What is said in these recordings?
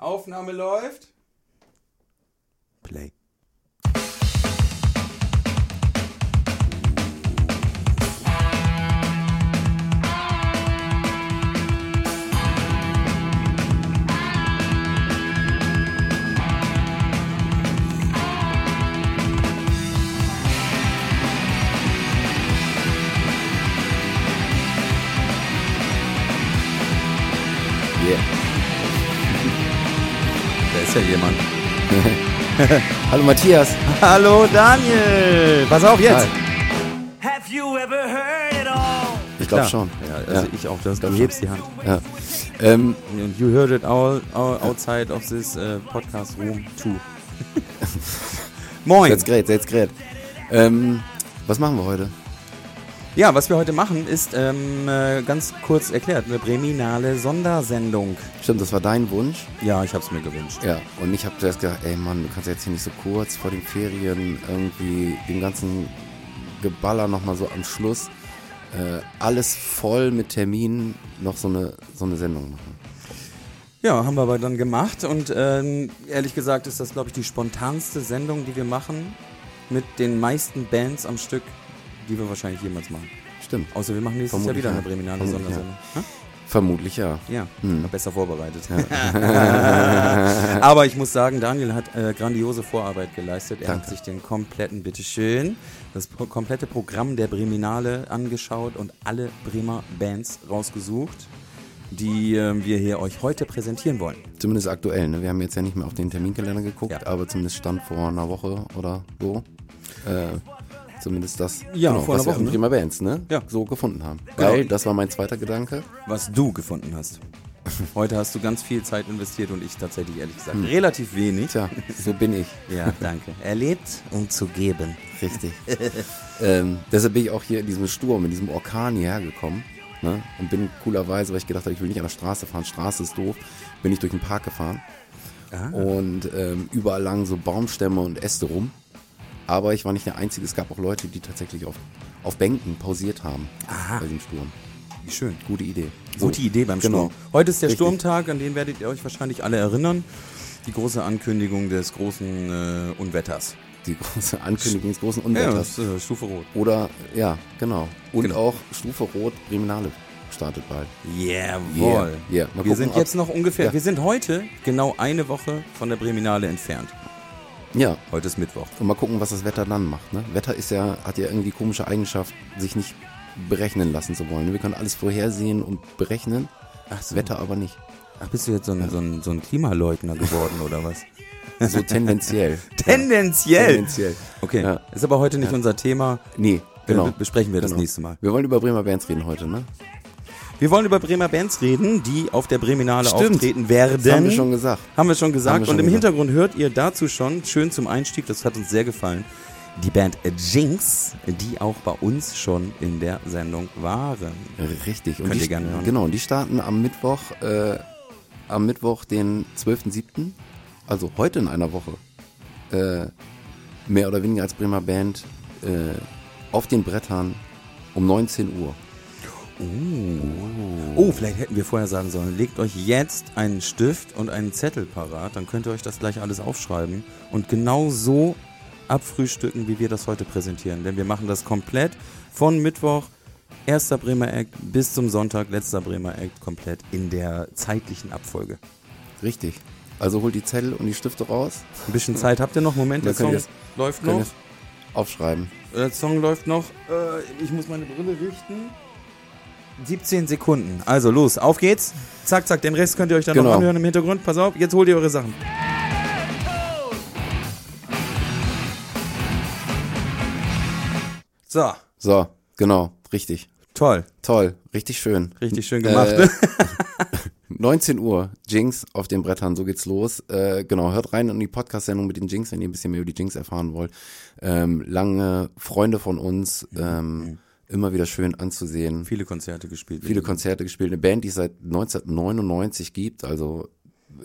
Aufnahme läuft. Hallo Matthias. Hallo Daniel. Pass auf jetzt. Hi. Have you ever heard it all? Ich glaube schon. Ja, also Ja. ich auch. Das, du Glaub hebst die Hand. Ja. Ähm, And you heard it all, all outside of this uh, podcast room too. Moin. jetzt gerät, jetzt gerät. Ähm, was machen wir heute? Ja, was wir heute machen, ist ähm, äh, ganz kurz erklärt eine Breminale Sondersendung. Stimmt, das war dein Wunsch. Ja, ich habe es mir gewünscht. Ja, und ich habe zuerst gedacht, ey Mann, du kannst jetzt hier nicht so kurz vor den Ferien irgendwie den ganzen Geballer nochmal so am Schluss äh, alles voll mit Terminen noch so eine, so eine Sendung machen. Ja, haben wir aber dann gemacht und ähm, ehrlich gesagt ist das, glaube ich, die spontanste Sendung, die wir machen mit den meisten Bands am Stück, die wir wahrscheinlich jemals machen. Stimmt. Außer wir machen nächstes Vermutlich Jahr wieder ja. eine Breminale Vermutlich Sondersendung. Hm? Vermutlich ja. Ja, Hm. besser vorbereitet. Aber ich muss sagen, Daniel hat äh, grandiose Vorarbeit geleistet. Er hat Danke. sich den kompletten, bitteschön, das pro komplette Programm der Breminale angeschaut und alle Bremer Bands rausgesucht, die äh, wir hier euch heute präsentieren wollen. Zumindest aktuell. Ne? Wir haben jetzt ja nicht mehr auf den Terminkalender geguckt, Ja. aber zumindest stand vor einer Woche oder so. Äh, zumindest das, genau, Ja, vor was wir Woche, ne? Prima Bands ne? Ja. so gefunden haben. Genau. Weil, das war mein zweiter Gedanke. Was du gefunden hast. Heute hast du ganz viel Zeit investiert und ich tatsächlich, ehrlich gesagt, Hm. relativ wenig. Tja, so bin ich. Ja, danke. Erlebt, um zu geben. Richtig. ähm, deshalb bin ich auch hier in diesem Sturm, in diesem Orkan hierher gekommen. Ne? Und bin coolerweise, weil ich gedacht habe, ich will nicht an der Straße fahren, Straße ist doof, bin ich durch den Park gefahren. Ah. Und ähm, überall lagen so Baumstämme und Äste rum. Aber ich war nicht der Einzige, es gab auch Leute, die tatsächlich auf, auf Bänken pausiert haben Aha. bei dem Sturm. Wie schön. Gute Idee. So, Gute Idee beim genau. Sturm. Heute ist der Richtig. Sturmtag, an den werdet ihr euch wahrscheinlich alle erinnern. Die große Ankündigung des großen äh, Unwetters. Die große Ankündigung des großen Ja, Unwetters. ist, äh, Stufe Rot. Oder, ja, genau. Und Genau. auch Stufe Rot, Breminale startet bald. Jawohl. Yeah. Mal Wir gucken, sind jetzt noch ungefähr, Ja. wir sind heute genau eine Woche von der Breminale entfernt. Ja, Heute ist Mittwoch. Und mal gucken, was das Wetter dann macht. Ne? Wetter ist ja, hat ja irgendwie komische Eigenschaft, sich nicht berechnen lassen zu wollen. Wir können alles vorhersehen und berechnen, das Wetter aber nicht. Ach, bist du jetzt so ein, so ein, so ein Klimaleugner geworden oder was? So tendenziell. Tendenziell. Tendenziell. Okay, Ja. ist aber heute nicht unser Thema. Nee, genau. Besprechen wir das Genau. nächste Mal. Wir wollen über Bremer Bands reden heute, ne? Wir wollen über Bremer Bands reden, die auf der Breminale Stimmt. auftreten werden. Das haben wir schon gesagt. Haben wir schon gesagt. Wir schon und im gesagt. Hintergrund hört ihr dazu schon, schön zum Einstieg, das hat uns sehr gefallen, die Band Jinx, die auch bei uns schon in der Sendung waren. Richtig. Und Könnt die, ihr gerne hören. Genau, und die starten am Mittwoch, äh, am Mittwoch, den 12.07., also heute in einer Woche, äh, mehr oder weniger als Bremer Band, äh, auf den Brettern um 19 Uhr. Oh, vielleicht hätten wir vorher sagen sollen, legt euch jetzt einen Stift und einen Zettel parat, dann könnt ihr euch das gleich alles aufschreiben und genau so abfrühstücken, wie wir das heute präsentieren. Denn wir machen das komplett von Mittwoch, erster Bremer Act, bis zum Sonntag, letzter Bremer Act, komplett in der zeitlichen Abfolge. Richtig. Also holt die Zettel und die Stifte raus, Ein bisschen Zeit habt ihr noch? Moment, der Song läuft noch. aufschreiben. Der Song läuft noch. Äh, ich muss meine Brille richten. 17 Sekunden. Also los, auf geht's. Zack, zack. Den Rest könnt ihr euch dann noch Genau. anhören im Hintergrund. Pass auf, jetzt holt ihr eure Sachen. So, So, genau, richtig. toll. Toll, richtig schön. Richtig schön gemacht. Äh, 19 Uhr, Jinx auf den Brettern, so geht's los. Äh, genau, hört rein in die Podcast-Sendung mit den Jinx, wenn ihr ein bisschen mehr über die Jinx erfahren wollt. Ähm, lange Freunde von uns, ähm, immer wieder schön anzusehen. Viele Konzerte gespielt. Viele Konzerte gespielt. Eine Band, die es seit 1999 gibt, also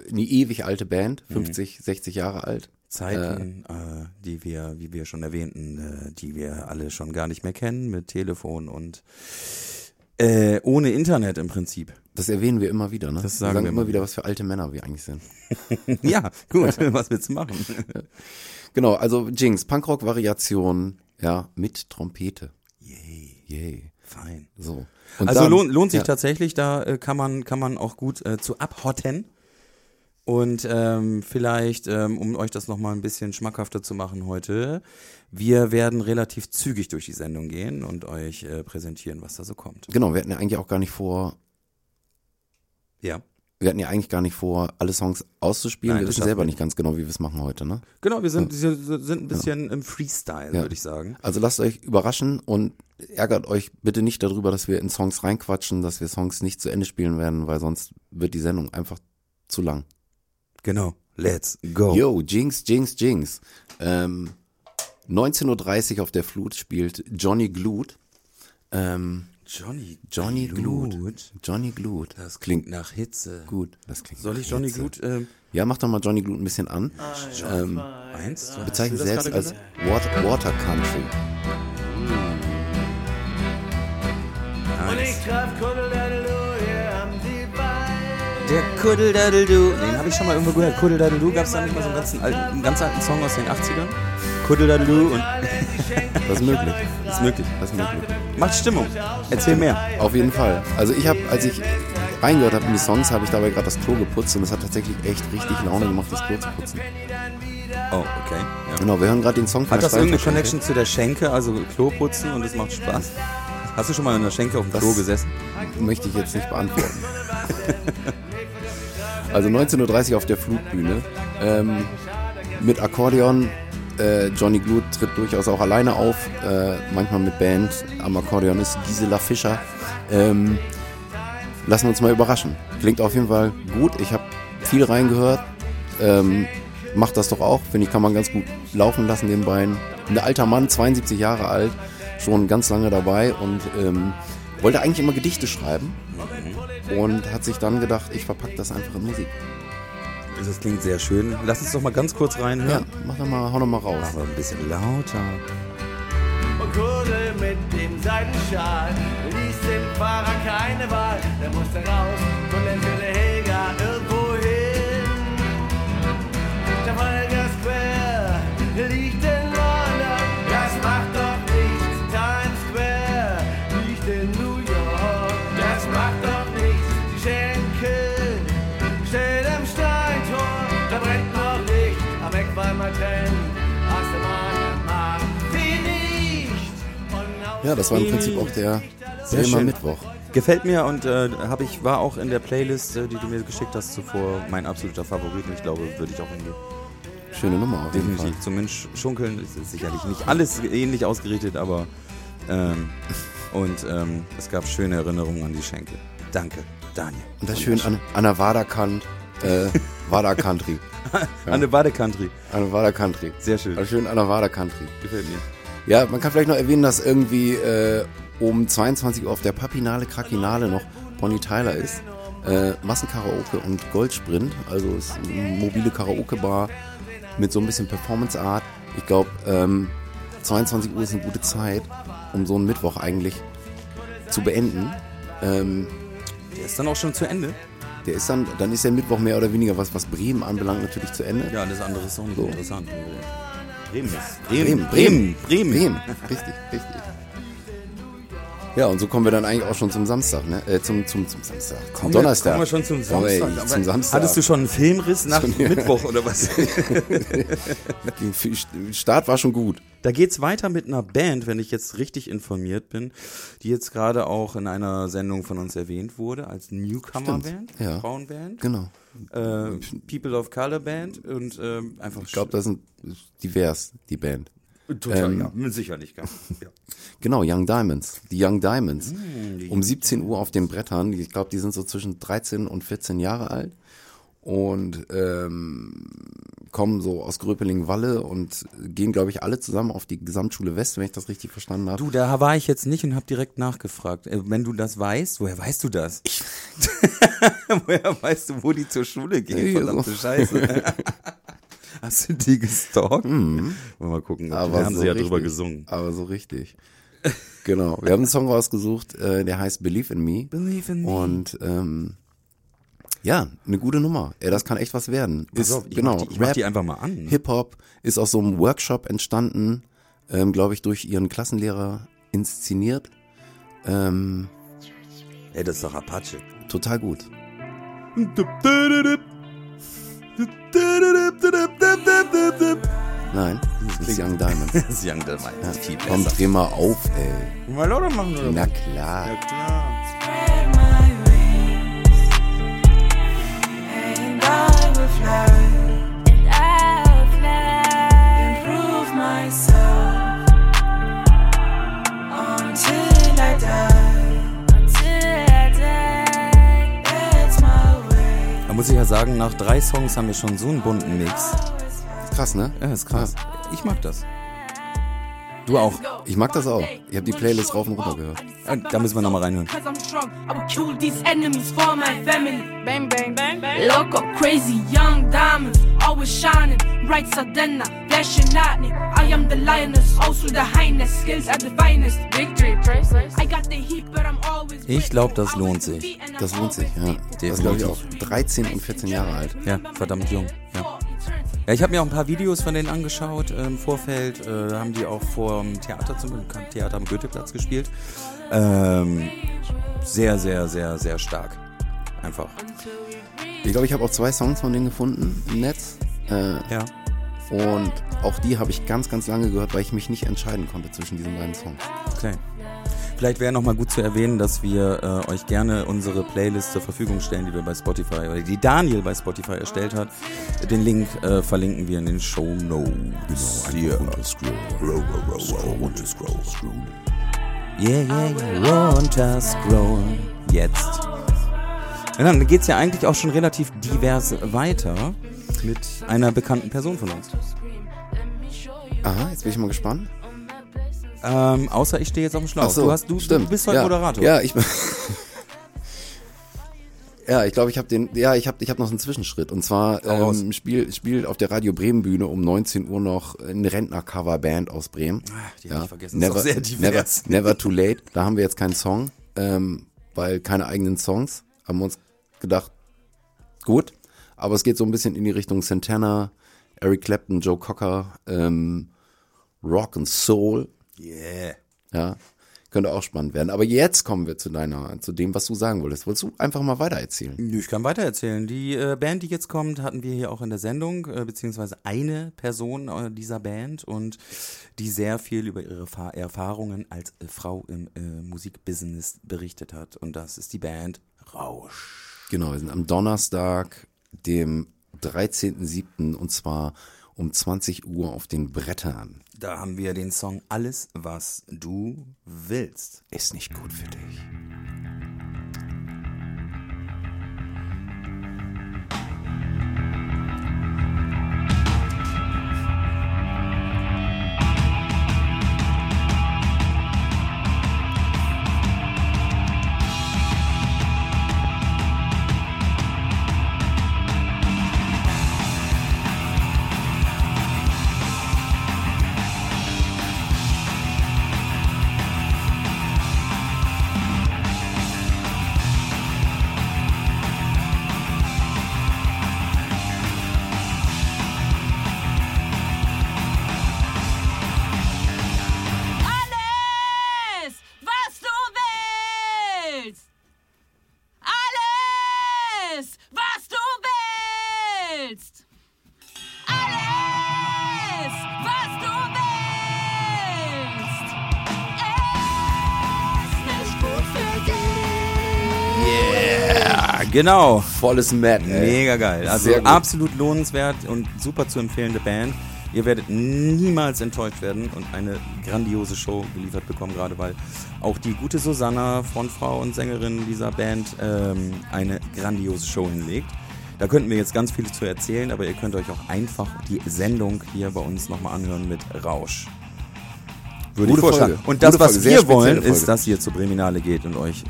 eine ewig alte Band, 50, 60 Jahre alt. Zeiten, äh, die wir, wie wir schon erwähnten, äh, die wir alle schon gar nicht mehr kennen, mit Telefon und Äh, ohne Internet im Prinzip. Das erwähnen wir immer wieder, ne? Das sagen wir sagen wir immer immer wieder, was für alte Männer wir eigentlich sind. ja, gut, was willst du machen? Genau, also Jinx, Punkrock-Variation, ja, mit Trompete. Yay, fein. So. Und Also dann- lohnt, lohnt sich ja, tatsächlich, da äh, kann man kann man auch gut äh, zu abhotten. Und ähm, vielleicht, ähm, um euch das nochmal ein bisschen schmackhafter zu machen heute, wir werden relativ zügig durch die Sendung gehen und euch äh, präsentieren, was da so kommt. Genau, wir hatten ja eigentlich auch gar nicht vor, Ja. Wir hatten ja eigentlich gar nicht vor, alle Songs auszuspielen. Nein, wir wissen selber wir nicht ganz genau, wie wir es machen heute, ne? Genau, wir sind, wir sind ein bisschen im Freestyle, Ja. würde ich sagen. Also lasst euch überraschen und ärgert euch bitte nicht darüber, dass wir in Songs reinquatschen, dass wir Songs nicht zu Ende spielen werden, weil sonst wird die Sendung einfach zu lang. Genau. Let's go. Yo, Jinx, Jinx, Jinx. Ähm, 19.30 Uhr auf der Flut spielt Johnny Glut. Ähm, Johnny Johnny Glut. Glut. Johnny Glut. Das klingt nach Hitze. gut. Das klingt Soll ich Johnny Hitze. Glut ähm, Ja, mach doch mal Johnny Glut ein bisschen an. Ähm, eins? bezeichnet Hast du das selbst gerade als? Water, Water Country. Und ich traf. Der Kuddeldaddeldu. Den habe ich schon mal irgendwo gehört. Kuddeldaddeldu gab es da nicht mal so einen, ganzen alten, einen ganz alten Song aus den 80ern? Kuddeldaddeldu und Das ist möglich. ist möglich. Das ist möglich. Macht Stimmung. Erzähl mehr. Auf jeden Fall. Also ich habe, als ich reingehört habe in die Songs, habe ich dabei gerade das Klo geputzt und es hat tatsächlich echt richtig Laune gemacht, das Klo zu putzen. Oh, okay. Ja. Genau, wir hören gerade den Song von Hat das irgendeine. Connection zu der Schenke, also Klo putzen und es macht Spaß? Hast du schon mal in der Schenke auf dem Das- Klo gesessen? Möchte ich jetzt nicht beantworten. also 19.30 Uhr auf der Flutbühne. Ähm, mit Akkordeon. Äh, Johnny Glut tritt durchaus auch alleine auf. Äh, manchmal mit Band. Am Akkordeon ist Gisela Fischer. Ähm, lassen wir uns mal überraschen. Klingt auf jeden Fall gut. Ich habe viel reingehört. Ähm, macht das doch auch. Finde ich, kann man ganz gut laufen lassen, den Beinen. Ein alter Mann, 72 Jahre alt, schon ganz lange dabei und ähm, wollte eigentlich immer Gedichte schreiben und hat sich dann gedacht, ich verpacke das einfach in Musik. Das klingt sehr schön. Lass uns doch mal ganz kurz Ja, reinhören. mach doch mal, hau doch mal raus. Aber ein bisschen lauter. Und Kuddel mit dem Seidenschal ließ dem Fahrer keine Wahl. Der musste raus von der Villa Helga irgendwo hin. Ja, das war im Prinzip auch der Sehr Bremer schön. Mittwoch. Gefällt mir und äh, hab ich, war auch in der Playlist, äh, die du mir geschickt hast zuvor, mein absoluter Favorit und ich glaube, würde ich auch hingehen. Schöne Nummer auf jeden Fall. Zum Mensch schunkeln ist sicherlich nicht alles ähnlich ausgerichtet, aber ähm, und ähm, es gab schöne Erinnerungen an die Schenkel. Danke, Daniel. Und das schön an, an der Waderkant, äh, Wader Country. An der Bade Country. An der Wader Country. Sehr schön. Also schön an der Wader Country. Gefällt mir. Ja, man kann vielleicht noch erwähnen, dass irgendwie äh, um 22 Uhr auf der Papinale Krakinale noch Bonnie Tyler ist. Äh, Massenkaraoke und Goldsprint, also ist eine mobile Karaoke-Bar mit so ein bisschen Performance-Art. Ich glaube, ähm, 22 Uhr ist eine gute Zeit, um so einen Mittwoch eigentlich zu beenden. Ähm, Der ist dann auch schon zu Ende. der ist dann, dann ist der Mittwoch mehr oder weniger, was, was Bremen anbelangt, natürlich zu Ende. Ja, alles andere ist auch nicht So. interessant. Bremen ist. Bremen, Bremen, Bremen. Bremen, richtig, richtig. Ja, und so kommen wir dann eigentlich auch schon zum Samstag, ne? Äh, zum, zum, zum Samstag. Zum Kommen Donnerstag. Kommen wir schon zum Kommen wir Samstag. zum Samstag. Hattest du schon einen Filmriss nach Mittwoch oder was? Start war schon gut. Da geht's weiter mit einer Band, wenn ich jetzt richtig informiert bin, die jetzt gerade auch in einer Sendung von uns erwähnt wurde als Newcomer-Band, ja. Frauenband, Genau. Äh, People of Color Band und ähm, einfach Ich glaube, das sind divers, die Band. total, ähm, ja, mit sicherlich, ja. ja. Genau, Young Diamonds. Die Young Diamonds. Mm, um 17 Uhr auf den Brettern. Ich glaube, die sind so zwischen 13 und 14 Jahre alt. Und ähm, kommen so aus Gröpeling-Walle und gehen, glaube ich, alle zusammen auf die Gesamtschule West, wenn ich das richtig verstanden habe. Du, da war ich jetzt nicht und habe direkt nachgefragt. Äh, Wenn du das weißt, woher weißt du das? woher weißt du, wo die zur Schule gehen? Verdammte so. Scheiße. Hast du die gestalkt? Wollen wir mal gucken. Aber da haben so sie ja richtig. drüber gesungen. Aber so richtig. Genau. Wir haben einen Song rausgesucht, äh, der heißt Believe in Me. Believe in me. Und ähm, ja, eine gute Nummer. Ey, das kann echt was werden. Pass Ist, auf, ich genau, mach die, ich mach die einfach mal an. Hip-Hop ist aus so einem Workshop entstanden, ähm, glaube ich, durch ihren Klassenlehrer inszeniert. Ähm, Ey, das ist doch Apache. total gut. Nein, das ist Young Diamond. Das ist Young Diamond. Ist viel Komm, dreh mal auf, ey. Mal lauter machen oder? Na klar. Ja, klar. Da muss ich ja sagen, nach drei Songs haben wir schon so einen bunten Mix. Krass, ne? Ja, ist krass. Ich mag das. Du auch. Ich mag das auch. Ich habe die Playlist rauf und runter gehört. Ja, Da müssen wir nochmal reinhören. Cause I'm strong, I will kill these enemies for my family. Bang, bang, bang, bang. Loco, crazy, young diamonds, always shining. Bright Sardena, flashing lightning. I am the lioness, also the highness. Skills at the finest. Victory, priceless. I got the heat, but I'm always. Ich glaub, das lohnt sich. Das lohnt sich, ja. Das ist, glaube ich, auch 13 und 14 Jahre alt. Ja, verdammt jung. Ja. Ja, ich habe mir auch ein paar Videos von denen angeschaut äh, im Vorfeld. Äh, da haben die auch vor dem Theater zum Theater am Goetheplatz gespielt. Ähm, sehr, sehr, sehr, sehr stark. Einfach. Ich glaube, ich habe auch zwei Songs von denen gefunden im Netz. Äh, Ja. und auch die habe ich ganz, ganz lange gehört, weil ich mich nicht entscheiden konnte zwischen diesen beiden Songs. Okay. Vielleicht wäre noch mal gut zu erwähnen, dass wir äh, euch gerne unsere Playlist zur Verfügung stellen, die wir bei Spotify oder die Daniel bei Spotify erstellt hat. Den Link äh, verlinken wir in den Show Notes. Genau, Roll, roll, roll, roll, Yeah, yeah, yeah, runter scrollen. Jetzt. Ja, dann geht's ja eigentlich auch schon relativ divers weiter mit einer bekannten Person von uns. Aha, jetzt bin ich mal gespannt. Ähm, außer ich stehe jetzt auf dem Schlauch. So, du, hast, du, stimmt. du bist heute ja. Moderator. Ja, ich bin. Ja, ich glaube, ich habe den, ja, ich habe ich hab noch einen Zwischenschritt. Und zwar ähm, spielt auf der Radio Bremen Bühne um 19 Uhr noch eine Rentner-Cover-Band aus Bremen. Ah, die hab ich vergessen. Never, sehr never, divers. never Too Late. Da haben wir jetzt keinen Song, ähm, weil keine eigenen Songs. Haben wir uns gedacht, gut. Aber es geht so ein bisschen in die Richtung Santana, Eric Clapton, Joe Cocker, ähm, Rock and Soul. Yeah. Ja, könnte auch spannend werden. Aber jetzt kommen wir zu deiner, zu dem, was du sagen wolltest. Wolltest du einfach mal weiter erzählen? Nö, Ich kann weitererzählen. Die äh, Band, die jetzt kommt, hatten wir hier auch in der Sendung, äh, beziehungsweise eine Person äh, dieser Band und die sehr viel über ihre Fa Erfahrungen als äh, Frau im äh, Musikbusiness berichtet hat. Und das ist die Band Rausch. Genau, wir sind am Donnerstag, dem 13.07. und zwar um 20 Uhr auf den Brettern. Da haben wir den Song Alles, was du willst. Ist nicht gut für dich. Genau. Volles Mad, ey. Mega geil. Also absolut lohnenswert und super zu empfehlende Band. Ihr werdet niemals enttäuscht werden und eine grandiose Show geliefert bekommen, gerade weil auch die gute Susanna, Frontfrau und Sängerin dieser Band, ähm, eine grandiose Show hinlegt. Da könnten wir jetzt ganz viel zu erzählen, aber ihr könnt euch auch einfach die Sendung hier bei uns nochmal anhören mit Rausch. Würde Gute ich vorschlagen. Folge. Und das, Gute was Folge. Wir wollen, ist, dass ihr zur Breminale geht und euch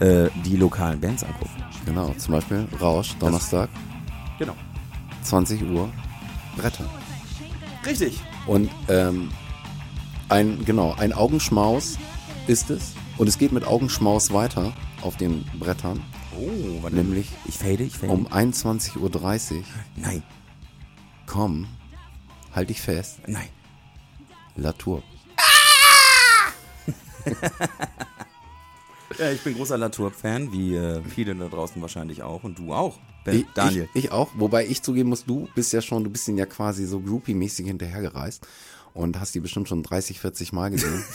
äh, die lokalen Bands anguckt. Genau, zum Beispiel Rausch, Donnerstag, Genau. 20 Uhr, Bretter. Richtig. Und ähm, ein, genau, ein Augenschmaus ist es. Und es geht mit Augenschmaus weiter auf den Brettern. Oh, warte. Nämlich Ich fade, ich fade. um 21.30 Uhr. Nein, Komm, halt dich fest. nein. Latour. Ja, ich bin großer Latour-Fan, wie äh, viele da draußen wahrscheinlich auch. Und du auch, Ben, Ich, Daniel. Ich, ich auch. Wobei ich zugeben muss, du bist ja schon, du bist ihn ja quasi so groupie-mäßig hinterhergereist. Und hast die bestimmt schon 30, 40 Mal gesehen.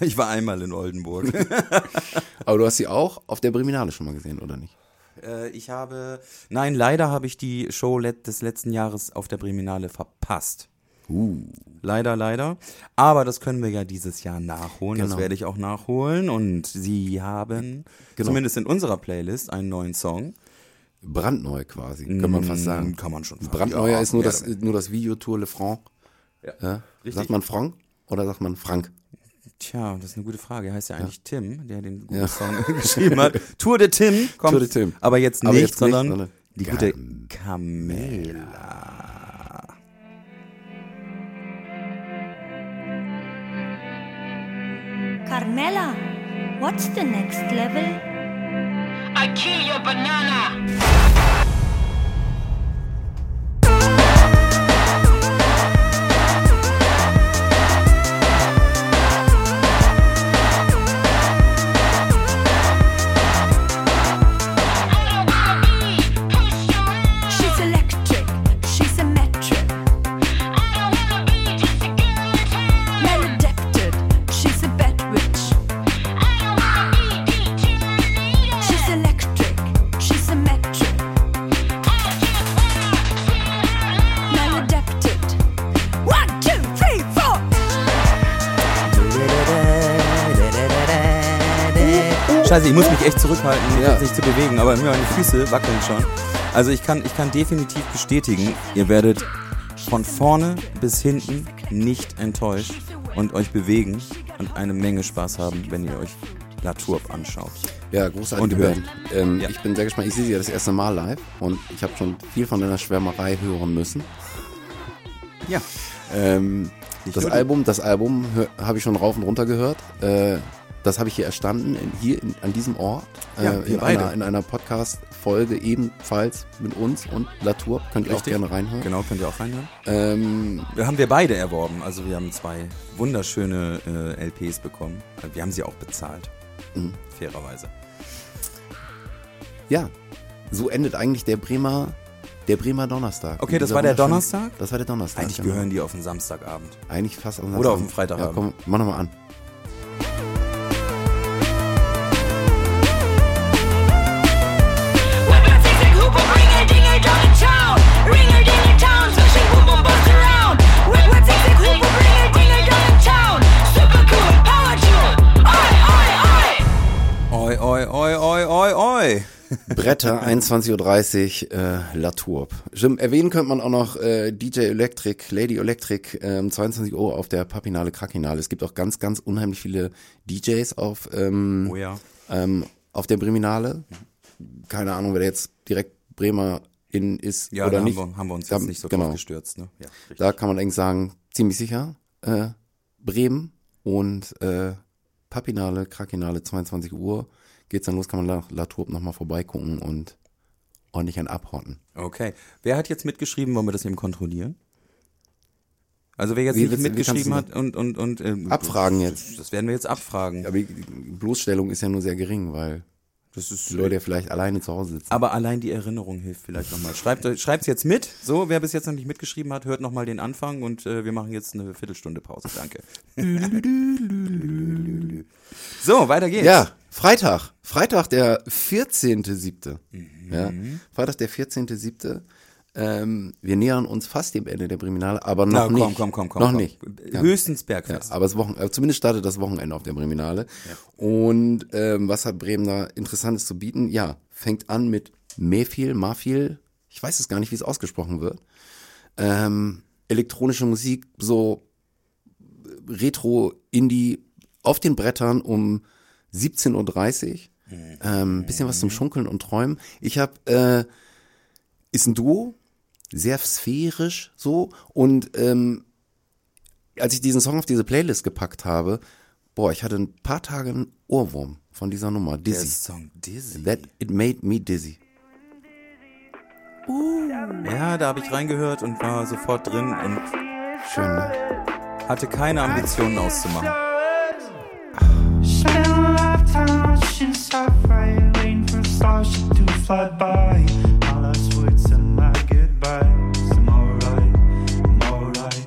Ich war einmal in Oldenburg. Aber du hast sie auch auf der Briminale schon mal gesehen, oder nicht? äh, ich habe, nein, leider habe ich die Show des letzten Jahres auf der Breminale verpasst. Uh. Leider, leider. Aber das können wir ja dieses Jahr nachholen. Das Genau. werde ich auch nachholen. Und sie haben, Genau. zumindest in unserer Playlist, einen neuen Song. Brandneu quasi, kann man fast sagen. Mm, Kann man schon sagen. Brandneuer Ja, ist nur das, nur das Video Tour Le Franc. Ja. Richtig. Sagt man Franc oder sagt man Frank? Tja, das ist eine gute Frage. Er heißt ja eigentlich Tim, der den guten Ja. Song geschrieben hat. Tour de Tim kommt. Tour de Tim. Aber jetzt nicht, Aber jetzt nicht, sondern, sondern die gute Camilla. Carmela, what's the next level? I kill your banana. Zurückhalten, mich Ja. jetzt nicht zu bewegen, aber meine Füße wackeln schon. Also ich kann, ich kann definitiv bestätigen, ihr werdet von vorne bis hinten nicht enttäuscht und euch bewegen und eine Menge Spaß haben, wenn ihr euch La Tourbe anschaut. Ja, großartige Und hört. Band. Ähm, Ja. Ich bin sehr gespannt. Ich sehe sie ja das erste Mal live und ich habe schon viel von deiner Schwärmerei hören müssen. Ja. Ähm, das. Album, das Album habe ich schon rauf und runter gehört. Äh, das habe ich hier erstanden, in, hier in, an diesem Ort, äh, Ja, wir in, beide. einer, in einer Podcast-Folge ebenfalls mit uns und Latour. Könnt ihr auch Richtig. gerne reinhören. Genau, könnt ihr auch reinhören. Ähm, Wir haben wir beide erworben. Also wir haben zwei wunderschöne äh, LPs bekommen. Wir haben sie auch bezahlt. Mhm. Fairerweise. ja, so endet eigentlich der Bremer, der Bremer Donnerstag. Okay, das war der Donnerstag? Das war der Donnerstag. Eigentlich genau. gehören die auf den Samstagabend. Eigentlich fast am Oder auf den Freitagabend. Ja, komm, mach nochmal an. Bretter, 21.30 Uhr, äh, La Tourbe. Jim, erwähnen könnte man auch noch äh, DJ Electric, Lady Electric, ähm, 22 Uhr auf der Papinale Krakinale. Es gibt auch ganz, ganz unheimlich viele DJs auf, ähm, Oh ja. ähm, auf der Breminale. Keine Ahnung, wer da jetzt direkt Bremer in ist Ja, oder nicht. Haben, wir, haben wir uns Da- jetzt nicht so genau. gestürzt. Ne? Ja, richtig. Da kann man eigentlich sagen, ziemlich sicher, äh, Bremen und äh, Papinale, Krakinale, 22 Uhr. Geht's dann los, kann man nach La Tourbe nochmal vorbeigucken und ordentlich ein abhotten. Okay. Wer hat jetzt mitgeschrieben? Wollen wir das eben kontrollieren? Also wer jetzt Wie nicht wie mitgeschrieben hat und und und ähm, Abfragen jetzt. Das werden wir jetzt abfragen. Aber die Bloßstellung ist ja nur sehr gering, weil Das ist die Leute ja vielleicht alleine zu Hause sitzen. Aber allein die Erinnerung hilft vielleicht nochmal. Schreibt es jetzt mit. So, wer bis jetzt noch nicht mitgeschrieben hat, hört nochmal den Anfang und äh, wir machen jetzt eine Viertelstunde Pause. Danke. so, weiter geht's. Ja, Freitag. Freitag, der 14.7. Ja, Mhm. Freitag, der 14.7. Ähm, wir nähern uns fast dem Ende der Briminale, aber noch Na, komm, nicht. komm, komm, komm. Noch komm. nicht. Ja. Höchstens Ja, Bergfest. aber das Wochen, äh, zumindest startet das Wochenende auf der Breminale. Und ähm, was hat Bremen da Interessantes zu bieten? Ja, fängt an mit Mefil, Mafil, ich weiß es gar nicht, wie es ausgesprochen wird. Ähm, elektronische Musik, so Retro, Indie auf den Brettern um 17.30 Uhr. Ähm, bisschen was zum Schunkeln und Träumen. Ich habe, äh, ist ein Duo, sehr sphärisch so und ähm, als ich diesen Song auf diese Playlist gepackt habe, boah, ich hatte ein paar Tage einen Ohrwurm von dieser Nummer, Der Dizzy. Song Dizzy. That it made me dizzy. Ja, da habe ich reingehört und war sofort drin und Schön, ne? hatte keine Ambitionen auszumachen. Fly by. My last words and my goodbyes. I'm alright, I'm alright.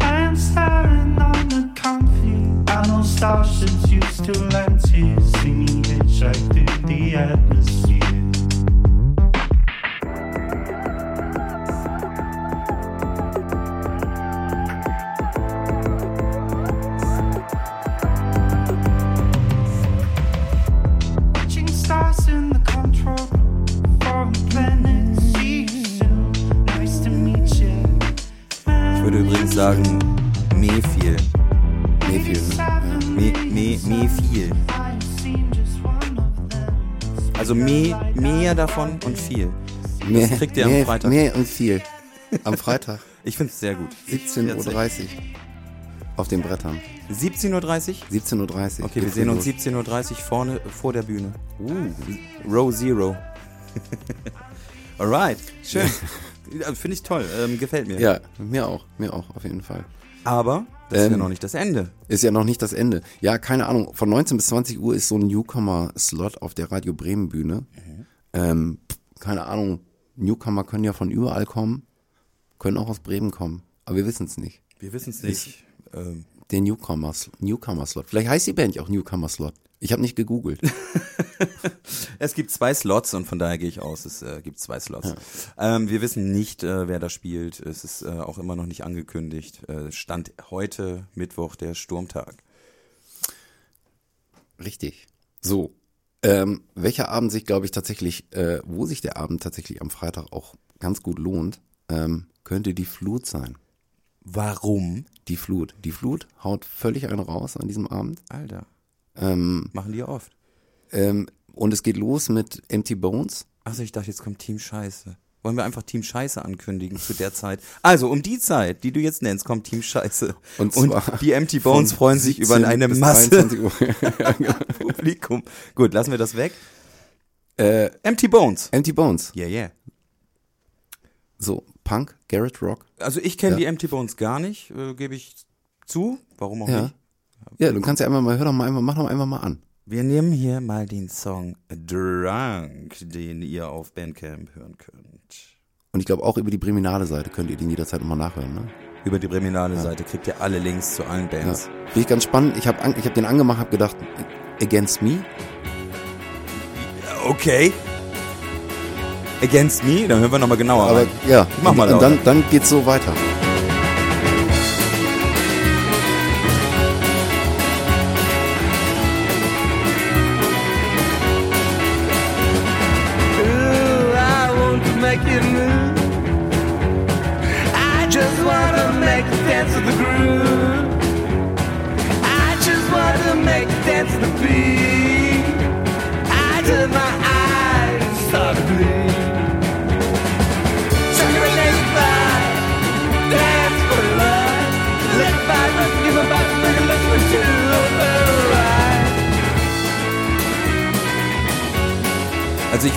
I am staring on the concrete. I know starships used to land here, singing hitchhike through the atmosphere. Sagen, me viel. Nee, viel, ne? Me, viel. Also me, mehr davon und viel. Mehr, kriegt ihr am Freitag. Mehr und viel. Am Freitag, Ich finde es sehr gut. 17.30 Uhr. Auf den Brettern. 17.30 Uhr? 17.30 Uhr. Okay, wir Geht's sehen uns los. 17.30 Uhr vorne vor der Bühne. Uh, Row Zero. Alright, schön. Finde ich toll, ähm, gefällt mir. Ja, mir auch. Mir auch, auf jeden Fall. Aber das ist ja Ähm, noch nicht das Ende. Ist ja noch nicht das Ende. Ja, keine Ahnung. Von 19 bis 20 Uhr ist so ein Newcomer-Slot auf der Radio Bremen Bühne. Ähm, pff, keine Ahnung. Newcomer können ja von überall kommen. Können auch aus Bremen kommen. Aber wir wissen es nicht. Wir wissen es nicht. Ähm, Der Newcomer, Newcomer. Vielleicht heißt die Band auch Newcomer Slot. Ich habe nicht gegoogelt. es gibt zwei Slots und von daher gehe ich aus, es äh, gibt zwei Slots. Ähm, wir wissen nicht, äh, wer da spielt. Es ist äh, auch immer noch nicht angekündigt. Äh, Stand heute, Mittwoch, der Sturmtag. Richtig. So. Ähm, welcher Abend sich, glaube ich, tatsächlich, äh, wo sich der Abend tatsächlich am Freitag auch ganz gut lohnt, ähm, könnte die Flut sein. Warum? Die Flut. Die Flut haut völlig einen raus an diesem Abend. Alter, Ähm, machen die ja oft. ähm, und es geht los mit Empty Bones. Achso, ich dachte, jetzt kommt Team Scheiße. Wollen wir einfach Team Scheiße ankündigen zu der Zeit? Also, um die Zeit, die du jetzt nennst, kommt Team Scheiße. Und zwar die Empty Bones freuen sich über 17 eine Masse 23 Uhr. Publikum. Gut, lassen wir das weg. äh, Empty Bones. Empty Bones. Yeah, yeah. So, Punk, Garrett Rock. Also ich kenne Ja. die Empty Bones gar nicht, äh, gebe ich zu. Warum auch Ja. nicht? Ja, du kannst ja einmal mal, hör doch mal einmal, mach doch einfach mal an. Wir nehmen hier mal den Song Drunk, den ihr auf Bandcamp hören könnt. Und ich glaube auch über die Breminale Seite könnt ihr den jederzeit nochmal nachhören, ne? Über die Breminale Seite kriegt ihr alle Links zu allen Ja. Bands. Finde ich ganz spannend. Ich habe ich hab den angemacht, habe gedacht, Against Me? Okay. Against Me, dann hören wir nochmal genauer Aber rein. ja, Mach mal und, und dann, dann geht's so weiter.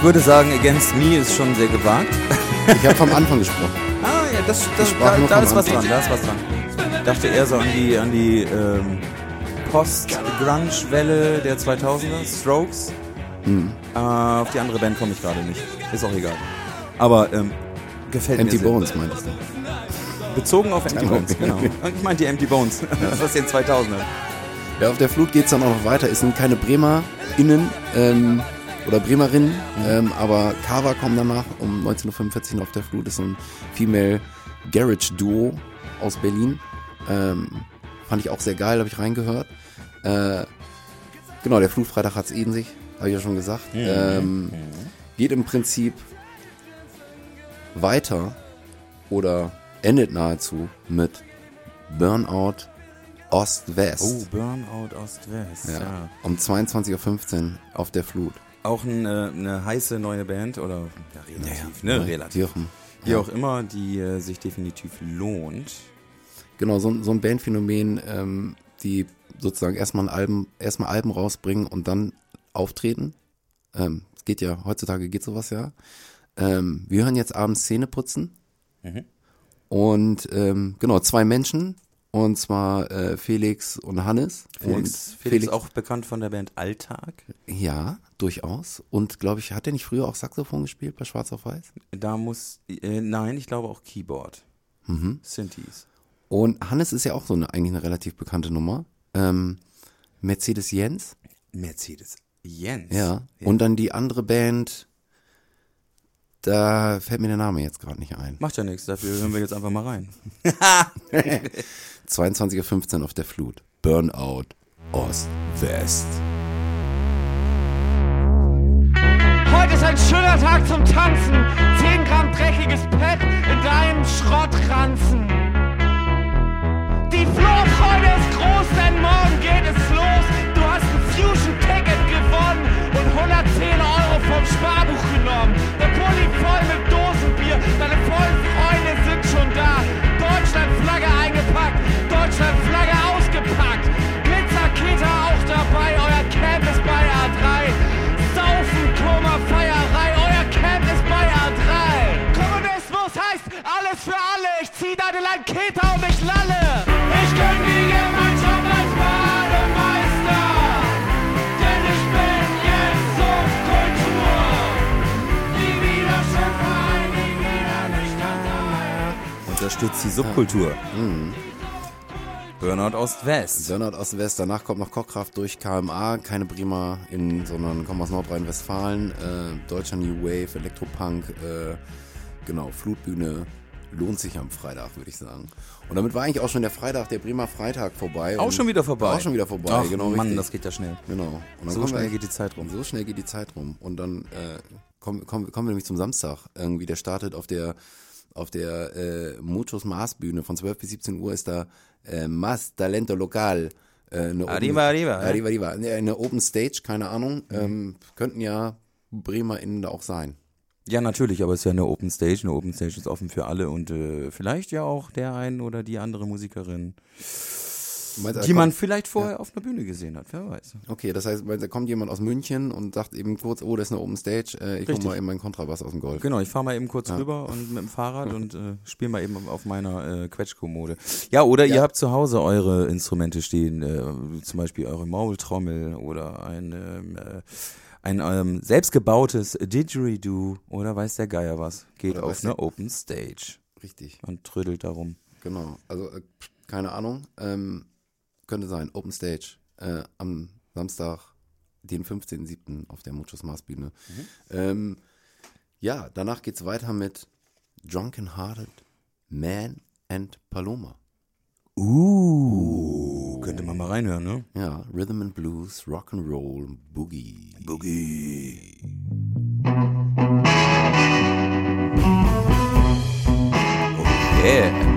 Ich würde sagen, Against Me ist schon sehr gewagt. Ich habe vom Anfang gesprochen. Ah ja, das, das, da, da ist was dran, da ist was dran. Ich dachte eher so an die, an die ähm, Post-Grunge-Welle der 2000er, Strokes. Hm. Äh, auf die andere Band komme ich gerade nicht. Ist auch egal. Aber ähm, gefällt Empty mir sehr. Bones meintest du. Bezogen auf Empty Bones, genau. Ich meinte die Empty Bones aus den 2000ern. Ja, auf der Flut geht's dann auch noch weiter. Es sind keine Bremer innen ähm, oder Bremerinnen, ähm, aber Carver kommen danach um 1945 noch auf der Flut. ist so ein Female Garage Duo aus Berlin. Ähm, fand ich auch sehr geil, habe ich reingehört. Äh, genau, der Flutfreitag hat's eh in sich, habe ich ja schon gesagt. Ähm, geht im Prinzip weiter oder endet nahezu mit Burnout Ost-West. Oh, Burnout Ost-West. Ja. Ja. Um 22.15 Uhr auf der Flut. Auch eine, eine heiße neue Band oder ja, relativ, ne? Relativ. Wie auch immer, die äh, sich definitiv lohnt. Genau, so, ein- so ein Bandphänomen, ähm, die, sozusagen erstmal ein Album, erstmal Alben rausbringen und dann auftreten. Ähm, es geht ja, heutzutage geht sowas ja. Ähm, wir hören jetzt abends Zähne putzen. Und ähm, genau, zwei Menschen. Und zwar äh, Felix und Hannes. Felix, und Felix, auch bekannt von der Band Alltag. Ja, durchaus. Und glaube ich, hat er nicht früher auch Saxophon gespielt bei Schwarz auf Weiß? Da muss, äh, nein, ich glaube auch Keyboard. Mhm. Synthes. Und Hannes ist ja auch so eine, eigentlich eine relativ bekannte Nummer. Ähm, Mercedes Jens. Mercedes Jens. Ja. Und dann die andere Band, da fällt mir der Name jetzt gerade nicht ein. Macht ja nichts, dafür hören wir jetzt einfach mal rein. 22.15 Uhr auf der Flut. Burnout Ost-West. Heute ist ein schöner Tag zum Tanzen. 10 Gramm dreckiges Pep in deinem Schrottranzen. Die Vorfreude ist groß, denn morgen geht es los. Du hast ein Fusion-Ticket gewonnen und 110 Euro vom Sparbuch genommen. Der Pulli voll mit Dosenbier, deine vollen Freunde sind schon da. Deutschlandflagge eingepackt, Deutschlandflagge ausgepackt. Blitzerketer auch dabei, euer Camp ist bei A3. Saufen, Koma, Feierei, euer Camp ist bei A3. Kommunismus heißt alles für alle. Ich zieh deine Lanketa und ich lalle. Ich kenn die Gemeinschaft als Bademeister. Denn ich bin jetzt Subkultur. Nie wieder Schöpfer, nie wieder nicht Unterstützt die Subkultur. Burnout Ost-West. Burnout Ost-West. Danach kommt noch Kochkraft durch KMA. Keine Bremer in, sondern kommen aus Nordrhein-Westfalen. Äh, Deutscher New Wave, Elektropunk. Äh, genau, Flutbühne. Lohnt sich am Freitag, würde ich sagen. Und damit war eigentlich auch schon der Freitag, der Bremer Freitag vorbei. Auch schon wieder vorbei. Auch schon wieder vorbei, Ach, genau. Mann, richtig. das geht ja schnell. Genau. So schnell geht die Zeit rum. So schnell geht die Zeit rum. Und dann äh, kommen, kommen, kommen wir nämlich zum Samstag. Irgendwie, der startet auf der auf der äh, Muchos Mars Bühne von 12 bis 17 Uhr ist da äh, Mas Talento Local. Äh, eine Arriba, arriba, ja. Arriba, arriba. Ne, Eine Open Stage, keine Ahnung. Ähm, könnten ja BremerInnen da auch sein. Ja, natürlich, aber es ist ja eine Open Stage. Eine Open Stage ist offen für alle und äh, vielleicht ja auch der ein oder die andere Musikerin, Meinst die man vielleicht vorher auf einer Bühne gesehen hat. Wer weiß. Okay, das heißt, da kommt jemand aus München und sagt eben kurz, oh, das ist eine Open Stage, äh, ich Richtig. mal eben meinen Kontrabass aus dem Golf. Genau, ich fahre mal eben kurz rüber und mit dem Fahrrad und äh, spiele mal eben auf meiner äh, Quetschkommode. Ja, oder ihr habt zu Hause eure Instrumente stehen, äh, zum Beispiel eure Maultrommel oder ein, ähm, äh, ein ähm, selbstgebautes Didgeridoo oder weiß der Geier was. Geht Oder auf eine Open Stage Richtig. und trödelt darum. Genau, also äh, keine Ahnung, ähm, könnte sein, Open Stage äh, am Samstag, den 15.07. auf der Muchos Mars Bühne. Ähm, ja, danach geht's weiter mit Drunken Hearted Man and Paloma. Uh, könnte man mal reinhören, ne? Ja, Rhythm and Blues, Rock and Roll, Boogie. Boogie. Oh yeah.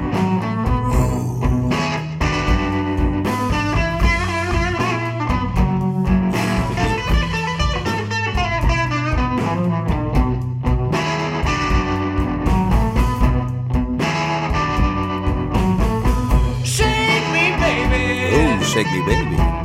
Shake me baby.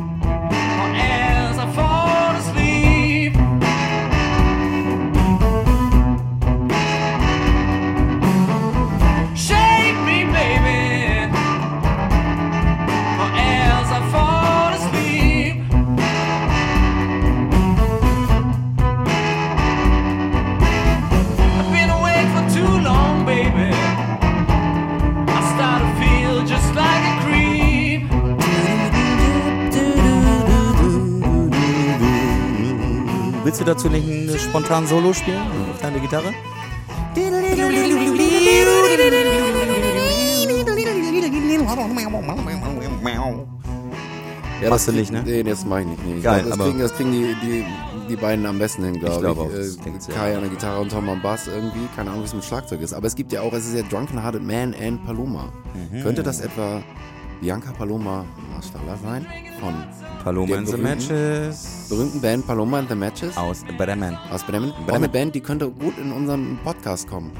Dazu nicht ein spontan Solo spielen auf deine Gitarre? Ja, Machst du nicht, ne? Nee, das mach ich nicht. Nee. Ich Geil, glaub, das, aber- kriegen, das kriegen die, die, die beiden am besten hin, glaube ich. glaube auch, Äh, Kai an der Gitarre und Tom am Bass irgendwie. Keine Ahnung, wie es mit Schlagzeug ist. Aber es gibt ja auch, es ist ja Drunken Hearted Man and Paloma. Mhm. Könnte das etwa Bianca Paloma Mastallah sein? Von Paloma in the Matches berühmten Band Paloma and the Matches aus Bremen. aus Bremen. Auch Bremen. eine Band, die könnte gut in unseren Podcast kommen.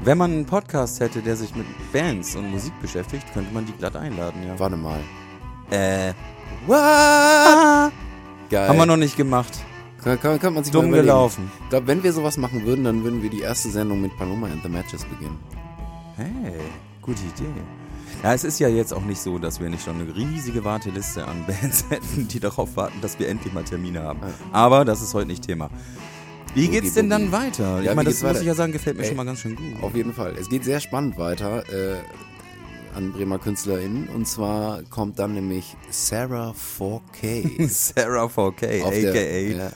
Wenn man einen Podcast hätte, der sich mit Bands und Musik beschäftigt, könnte man die glatt einladen, ja. Warte mal. Äh, What? Geil. Haben wir noch nicht gemacht. kann, kann, kann man sich Dumm gelaufen. Ich glaube, wenn wir sowas machen würden, dann würden wir die erste Sendung mit Paloma and the Matches beginnen. Hey, gute Idee. Ja, es ist ja jetzt auch nicht so, dass wir nicht schon eine riesige Warteliste an Bands hätten, die darauf warten, dass wir endlich mal Termine haben. Aber das ist heute nicht Thema. Wie Boogie, geht's denn dann Boogie. weiter? Ja, ich wie meine, das geht's muss weiter? ich ja sagen, gefällt mir Ey, schon mal ganz schön gut. Auf jeden Fall. Es geht sehr spannend weiter äh, an Bremer KünstlerInnen. Und zwar kommt dann nämlich Sarah 4K. Sarah 4K, Auf aka der- ja.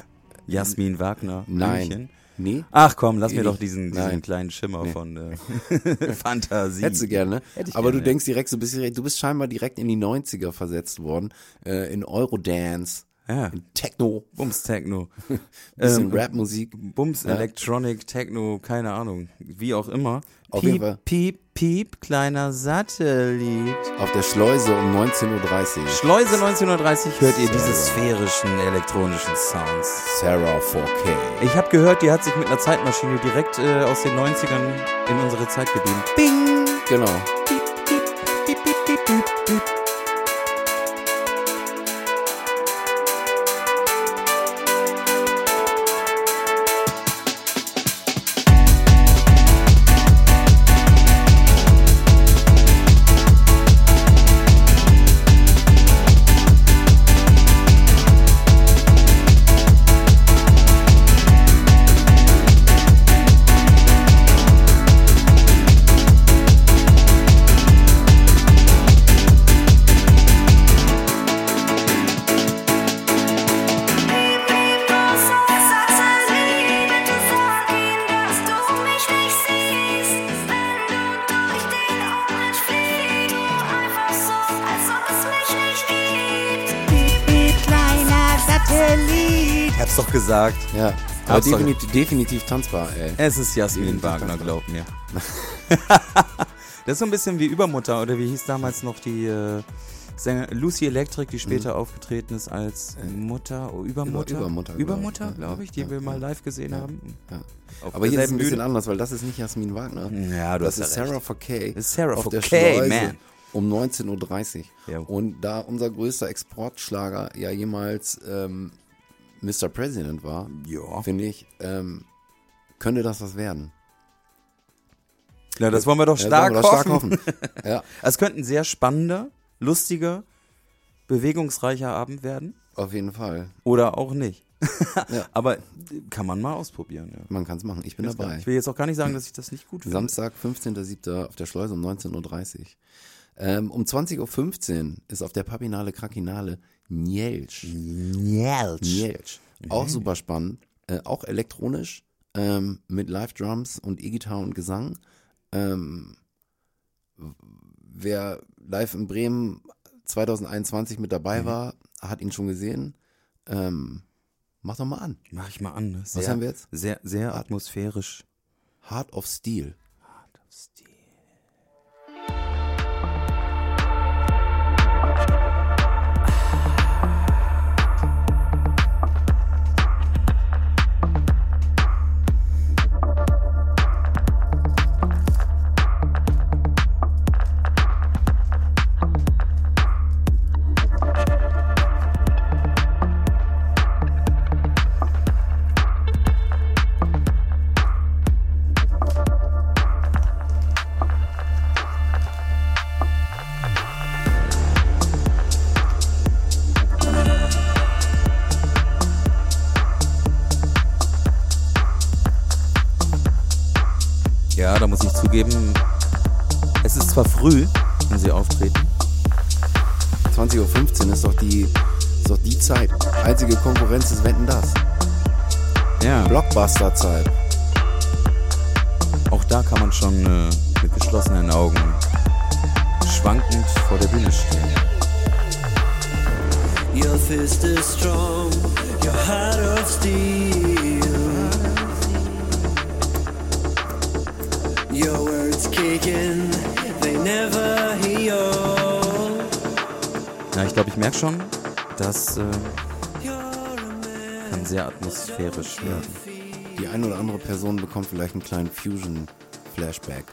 Jasmin Wagner. Nein. Blümchen. Nee? Ach komm, lass mir Nee, doch diesen, diesen kleinen Schimmer Nee. von äh, Fantasie. Hättest du gerne. Hätte ich Aber gerne, du denkst direkt so ein bisschen, du bist scheinbar direkt in die 90er versetzt worden. Äh, in Eurodance, Ja, Techno, Bums Techno. bisschen Ähm, Rapmusik. Bums Ja. Electronic, Techno, keine Ahnung, wie auch immer. Auf piep, jeden Fall. piep, piep, kleiner Satellit. Auf der Schleuse um 19.30 Uhr. Schleuse 1930 hört ihr diese sphärischen elektronischen Sounds. Sarah 4K. Ich habe gehört, die hat sich mit einer Zeitmaschine direkt äh, aus den 90ern in unsere Zeit gebeamt. Bing! Genau. Piep, piep, piep, piep, piep, piep, piep. Hab's doch gesagt. Ja. Aber definitiv, definitiv tanzbar, ey. Es ist Jasmin Wagner, glaub mir. das ist so ein bisschen wie Übermutter, oder wie hieß damals noch die äh, Sänger Lucy Electric, die später aufgetreten ist als Mutter, oh, Übermutter? Über- Übermutter, glaub ich. Übermutter, glaube ich, die ja, wir mal ja. live gesehen Ja, haben. Aber hier ist es ein bisschen Bühne. anders, weil das ist nicht Jasmin Wagner. Ja, du das hast ist Sarah recht. 4K. Das ist Sarah auf der 4K, Schleuse man. um 19.30 Uhr. Ja. Und da unser größter Exportschlager ja jemals ähm, Mr. President war, Ja. finde ich, ähm, könnte das was werden. Na, das wollen wir doch Ja, stark, sollen wir doch hoffen. stark hoffen. ja, Es könnte ein sehr spannender, lustiger, bewegungsreicher Abend werden. auf jeden Fall. Oder auch nicht. Ja. Aber kann man mal ausprobieren. Ja. Man kann es machen. Ich bin dabei. Ich will jetzt auch gar nicht sagen, dass ich das nicht gut finde. Samstag, 15.07. auf der Schleuse um 19.30 Uhr. Ähm, um 20.15 Uhr ist auf der Papinale Krakinale Nielsch. Nielsch. Auch super spannend. Äh, auch elektronisch. Ähm, mit Live-Drums und E-Gitarre und Gesang. Ähm, wer live in Bremen 2021 mit dabei war, hat ihn schon gesehen. Ähm, mach doch mal an. Mach ich mal an. Ne? Sehr, Was haben wir jetzt? Sehr, sehr atmosphärisch. Heart of Steel. Konkurrenz ist Wetten das. Ja. Blockbuster-Zeit. Auch da kann man schon äh, mit geschlossenen Augen schwankend vor der Bühne stehen. Your fist is strong, your heart of steel. Your words kicking, they never heal. Ja, ich glaube, ich merke schon, das äh, sehr atmosphärisch werden. Die eine oder andere Person bekommt vielleicht einen kleinen Fusion-Flashback.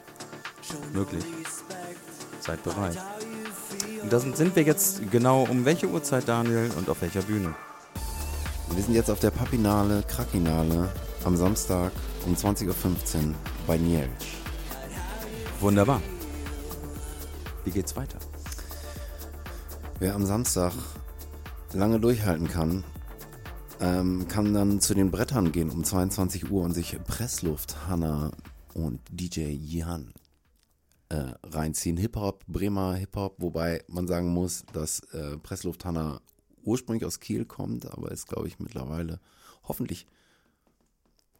Wirklich. Seid bereit. da sind, sind wir jetzt genau um welche Uhrzeit, Daniel, und auf welcher Bühne? Wir sind jetzt auf der Papinale, Krakinale am Samstag um 20.15 Uhr bei Nielsch. Wunderbar. Wie geht's weiter? Wer am Samstag lange durchhalten kann, ähm, kann dann zu den Brettern gehen um 22 Uhr und sich Pressluft, Hanna und DJ Jan äh, reinziehen. Hip-Hop, Bremer Hip-Hop, wobei man sagen muss, dass äh, Pressluft Hanna ursprünglich aus Kiel kommt, aber ist, glaube ich, mittlerweile hoffentlich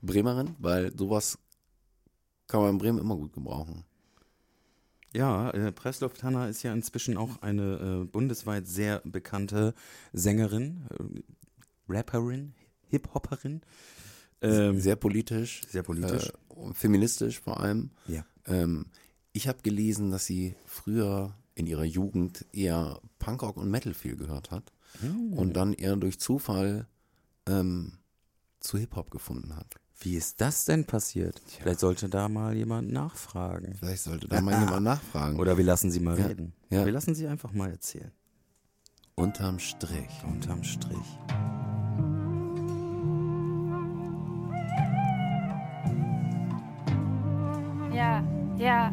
Bremerin, weil sowas kann man in Bremen immer gut gebrauchen. Ja, äh, Pressluft Hanna ist ja inzwischen auch eine äh, bundesweit sehr bekannte Sängerin, äh, Rapperin, Hip-Hopperin. Ähm, Sehr politisch. sehr politisch. Äh, feministisch vor allem. ja. Ähm, ich habe gelesen, dass sie früher in ihrer Jugend eher Punkrock und Metal viel gehört hat Hm. und dann eher durch Zufall ähm, zu Hip-Hop gefunden hat. Wie ist das denn passiert? Vielleicht sollte da mal jemand nachfragen. Vielleicht sollte da mal jemand nachfragen. Oder wir lassen sie mal Ja, reden. ja. Wir lassen sie einfach mal erzählen. Unterm Strich. Unterm Strich. Ja, ja.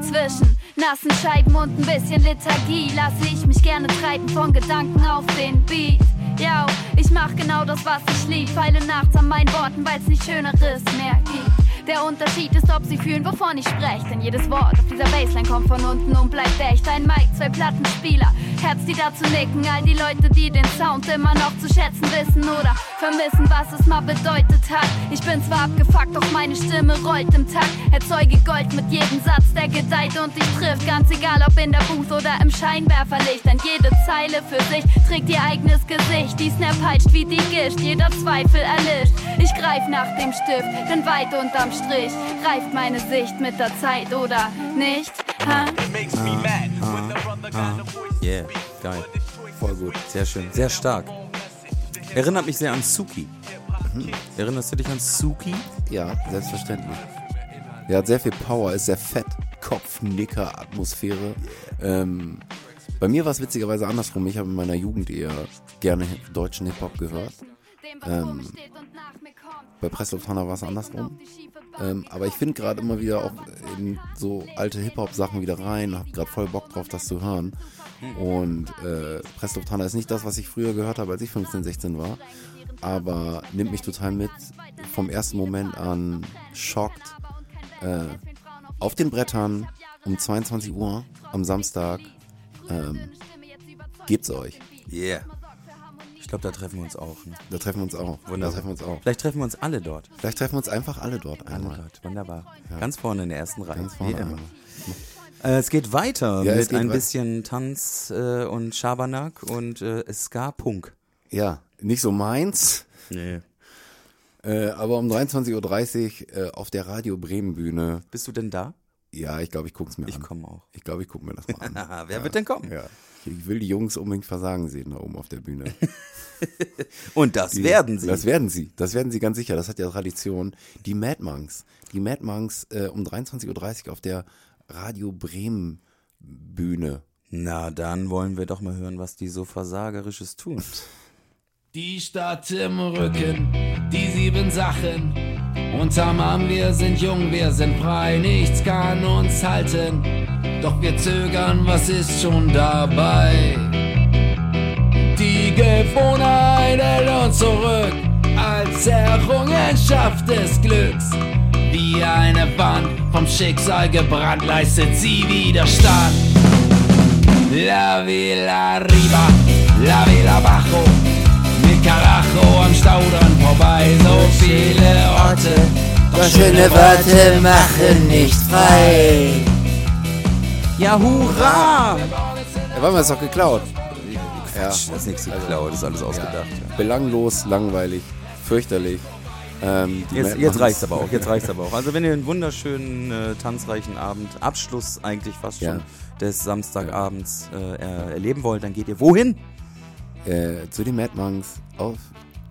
Zwischen nassen Scheiben und ein bisschen Lethargie lasse ich mich gerne treiben von Gedanken auf den Beat. Ja, ich mach genau das, was ich lieb. Feile nachts an meinen Worten, weil's nicht Schöneres mehr gibt. Der Unterschied ist, ob sie fühlen, wovon ich spreche. Denn jedes Wort auf dieser Bassline kommt von unten und bleibt echt. Ein Mic, zwei Plattenspieler, Herz, die dazu nicken. All die Leute, die den Sound immer noch zu schätzen wissen oder vermissen, was es mal bedeutet hat. Ich bin zwar abgefuckt, doch meine Stimme rollt im Takt. Erzeuge Gold mit jedem Satz, der gedeiht und dich trifft. Ganz egal, ob in der Booth oder im Scheinwerferlicht. Denn jede Zeile für sich trägt ihr eigenes Gesicht. Die Snap peitscht wie die Gischt, jeder Zweifel erlischt. Ich greif nach dem Stift, denn weit unterm Strich reift meine Sicht mit der Zeit, oder nicht? Ha? Yeah, geil. Voll gut. Sehr schön. Sehr stark. Erinnert mich sehr an Suki. Mhm. Erinnerst du dich an Suki? Ja, selbstverständlich. Er hat sehr viel Power, ist sehr fett. Kopf, Nicker, Atmosphäre. Ähm, bei mir war es witzigerweise andersrum. Ich habe in meiner Jugend eher gerne deutschen Hip-Hop gehört. Ähm, bei Hanna war es andersrum. Ähm, aber ich finde gerade immer wieder auch in so alte Hip-Hop-Sachen wieder rein, hab gerade voll Bock drauf, das zu hören. Und äh, Pressluft Hanna ist nicht das, was ich früher gehört habe, als ich 15, 16 war. Aber nimmt mich total mit vom ersten Moment an, schockt. Äh, auf den Brettern um 22 Uhr am Samstag. Ähm, gebt's euch. Yeah. Ich glaube, da treffen wir uns auch. Ne? Da treffen wir uns auch. Da Wunderbar. treffen wir uns auch. Vielleicht treffen wir uns alle dort. Vielleicht treffen wir uns einfach alle dort Alle einmal. dort. Wunderbar. Ganz vorne in der ersten Reihe. Ganz vorne Wie immer. Äh, es geht weiter Ja, mit geht ein wei- bisschen Tanz äh, und Schabernack und äh, Ska-Punk. Ja, nicht so meins. Nee. Äh, aber um 23.30 Uhr äh, auf der Radio Bremen Bühne. Bist du denn da? Ja, ich glaube, ich guck's mir Ich an. komme auch. Ich glaube, ich gucke mir das mal an. Wer wird denn kommen? Ja. Ich, ich will die Jungs unbedingt versagen sehen da oben auf der Bühne. Und das Die- werden sie. Das werden sie. Das werden sie ganz sicher. Das hat ja Tradition. Die Mad Monks. Die Mad Monks äh, um 23.30 Uhr auf der Radio Bremen Bühne. Na, dann wollen wir doch mal hören, was die so Versagerisches tun. Die Stadt im Rücken, die sieben Sachen. Unterm Arm, wir sind jung, wir sind frei, nichts kann uns halten. Doch wir zögern, was ist schon dabei? Die Gewohnheit hält uns zurück, als Errungenschaft des Glücks. Wie eine Wand vom Schicksal gebrannt, leistet sie Widerstand. La Villa Riva, La Villa Bajo, Karacho am Staudamm vorbei, so viele Orte. Doch schöne Worte machen nicht frei. Ja, hurra! Ja, warte mal, ist doch geklaut. Ja. Das ist nichts geklaut, das ist alles ausgedacht. Belanglos, langweilig, fürchterlich. Ähm, Jetzt, jetzt reicht's aber auch, jetzt reicht's aber auch. Also wenn ihr einen wunderschönen, äh, tanzreichen Abend, Abschluss eigentlich fast Ja. schon des Samstagabends äh, er- erleben wollt, dann geht ihr wohin? Äh, zu den Mad Monks auf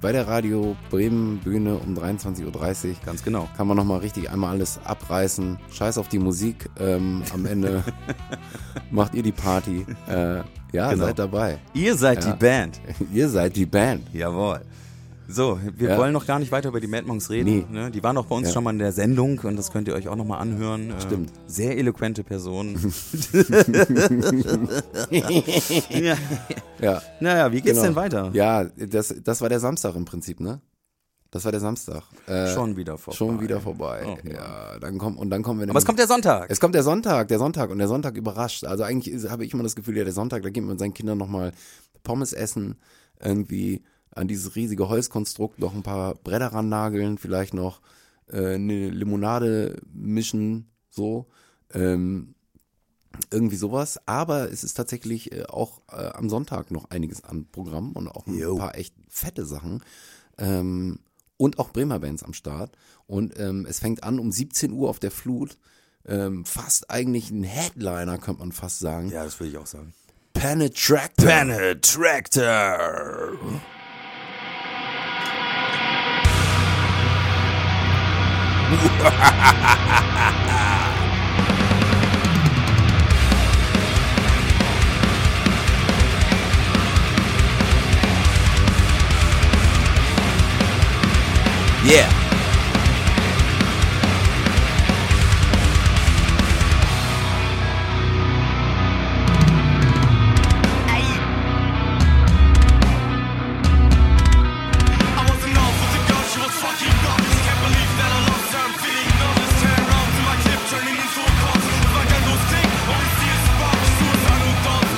bei der Radio Bremen Bühne um 23.30 Uhr. Ganz genau. Kann man nochmal richtig einmal alles abreißen. Scheiß auf die Musik. Ähm, am Ende macht ihr die Party. Äh, ja, Genau. seid dabei. Ihr seid Ja. die Band. Ihr seid die Band. Jawohl. So, wir Ja. wollen noch gar nicht weiter über die Mad Monks reden. Nee. Ne? Die waren auch bei uns Ja. schon mal in der Sendung und das könnt ihr euch auch nochmal anhören. Äh, Stimmt. Sehr eloquente Personen. ja. Ja. Naja, wie geht's Genau. denn weiter? Ja, das, das war der Samstag im Prinzip, ne? Das war der Samstag. Äh, Schon wieder vorbei. Schon wieder vorbei. Oh, ja, dann kommt und dann kommen wir. Aber es kommt der Sonntag. Es kommt der Sonntag, der Sonntag und der Sonntag überrascht. Also eigentlich ist- habe ich immer das Gefühl, ja, der Sonntag, da geht man mit seinen Kindern nochmal Pommes essen, irgendwie an dieses riesige Holzkonstrukt noch ein paar Bretter rannageln, vielleicht noch äh, eine Limonade mischen, so. Ähm, irgendwie sowas. Aber es ist tatsächlich äh, auch äh, am Sonntag noch einiges an Programm und auch ein Jo. paar echt fette Sachen. Ähm, und auch Bremer Bands am Start. Und ähm, es fängt an um 17 Uhr auf der Flut. Ähm, fast eigentlich ein Headliner, könnte man fast sagen. ja, das würde ich auch sagen. Penetractor. Penetractor. Yeah.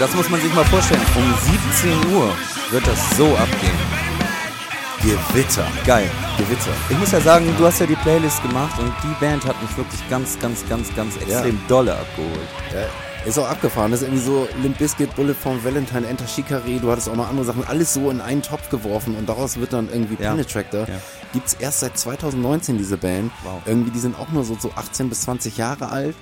Das muss man sich mal vorstellen. Um 17 Uhr wird das so abgehen. Gewitter. Geil. Gewitter. Ich muss ja sagen, du hast ja die Playlist gemacht und die Band hat mich wirklich ganz, ganz, ganz, ganz extrem dolle abgeholt. Ja, ist auch abgefahren. Das ist irgendwie so Limp Bizkit, Bullet von Valentine, Enter Shikari. Du hattest auch noch andere Sachen. Alles so in einen Topf geworfen und daraus wird dann irgendwie Ja. Penetractor. Ja. Gibt's erst seit 2019 diese Band. Wow. Irgendwie, die sind auch nur so, so 18 bis 20 Jahre alt.